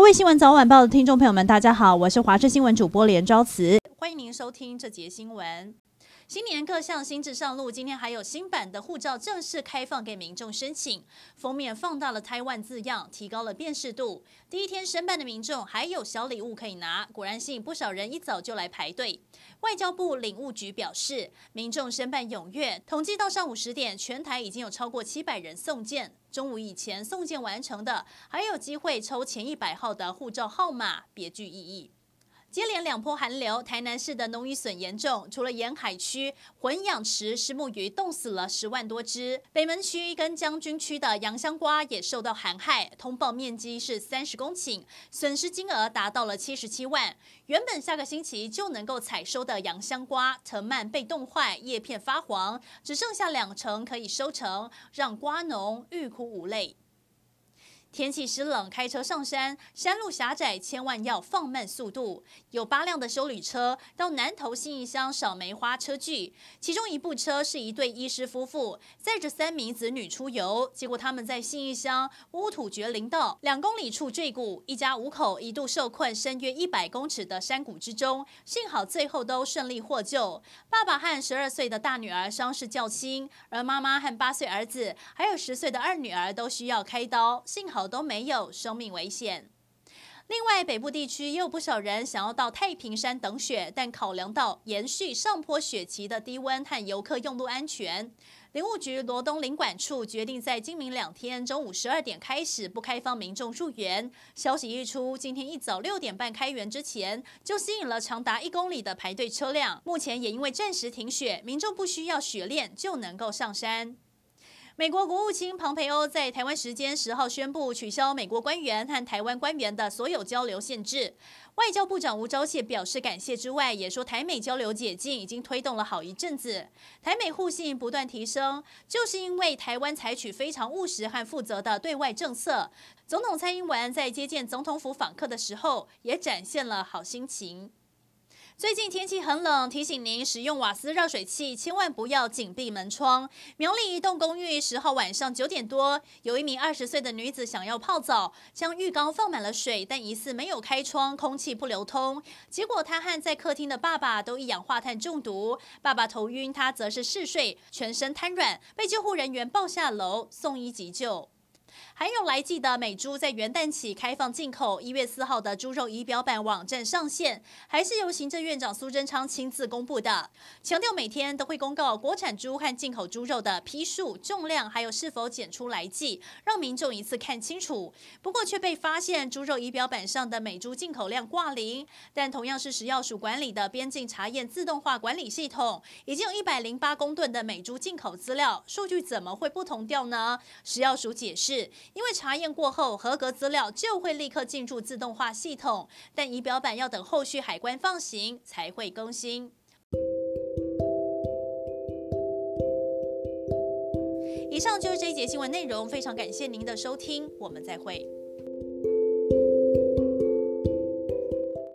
各位新闻早晚报的听众朋友们，大家好，我是华视新闻主播连昭慈，欢迎您收听这节新闻。新年各项新制上路，今天还有新版的护照正式开放给民众申请。封面放大了台湾字样，提高了辨识度。第一天申办的民众还有小礼物可以拿，果然吸引不少人一早就来排队。外交部领务局表示，民众申办踊跃，统计到上午十点，全台已经有超过七百人送件。中午以前送件完成的，还有机会抽前一百号的护照号码，别具意义。接连两波寒流，台南市的农渔损严重，除了沿海区混养池虱目鱼冻死了十万多只，北门区跟将军区的洋香瓜也受到寒害，通报面积是三十公顷，损失金额达到了七十七万。原本下个星期就能够采收的洋香瓜，藤蔓被冻坏，叶片发黄，只剩下两成可以收成，让瓜农欲哭无泪。天气湿冷，开车上山，山路狭窄，千万要放慢速度。有八辆的修旅车到南投信义乡赏梅花车聚，其中一部车是一对医师夫妇载着三名子女出游，结果他们在信义乡乌土绝林道两公里处坠谷，一家五口一度受困深约一百公尺的山谷之中，幸好最后都顺利获救。爸爸和十二岁的大女儿伤势较轻，而妈妈和八岁儿子还有十岁的二女儿都需要开刀，幸好。都没有生命危险。另外，北部地区也有不少人想要到太平山等雪，但考量到延续上坡雪期的低温和游客用路安全，林务局罗东林管处决定在今明两天中午十二点开始不开放民众入园。消息一出，今天一早六点半开园之前，就吸引了长达一公里的排队车辆。目前也因为暂时停雪，民众不需要雪链就能够上山。美国国务卿庞培欧在台湾时间十号宣布取消美国官员和台湾官员的所有交流限制。外交部长吴钊燮表示感谢之外，也说台美交流解禁已经推动了好一阵子，台美互信不断提升，就是因为台湾采取非常务实和负责的对外政策。总统蔡英文在接见总统府访客的时候，也展现了好心情。最近天气很冷，提醒您使用瓦斯热水器千万不要紧闭门窗。苗栗一栋公寓十号晚上九点多，有一名二十岁的女子想要泡澡，将浴缸放满了水，但疑似没有开窗，空气不流通。结果她和在客厅的爸爸都一氧化碳中毒，爸爸头晕，她则是嗜睡，全身瘫软，被救护人员抱下楼送医急救。还有来记得美猪在元旦起开放进口，一月四号的猪肉仪表板网站上线，还是由行政院长苏贞昌亲自公布的，强调每天都会公告国产猪和进口猪肉的批数、重量，还有是否检出来记，让民众一次看清楚。不过却被发现猪肉仪表板上的美猪进口量挂零，但同样是食药署管理的边境查验自动化管理系统，已经有一百零八公吨的美猪进口资料，数据怎么会不同调呢？食药署解释。因为查验过后合格资料就会立刻进入自动化系统，但仪表板要等后续海关放行才会更新。以上就是这一节新闻内容，非常感谢您的收听，我们再会。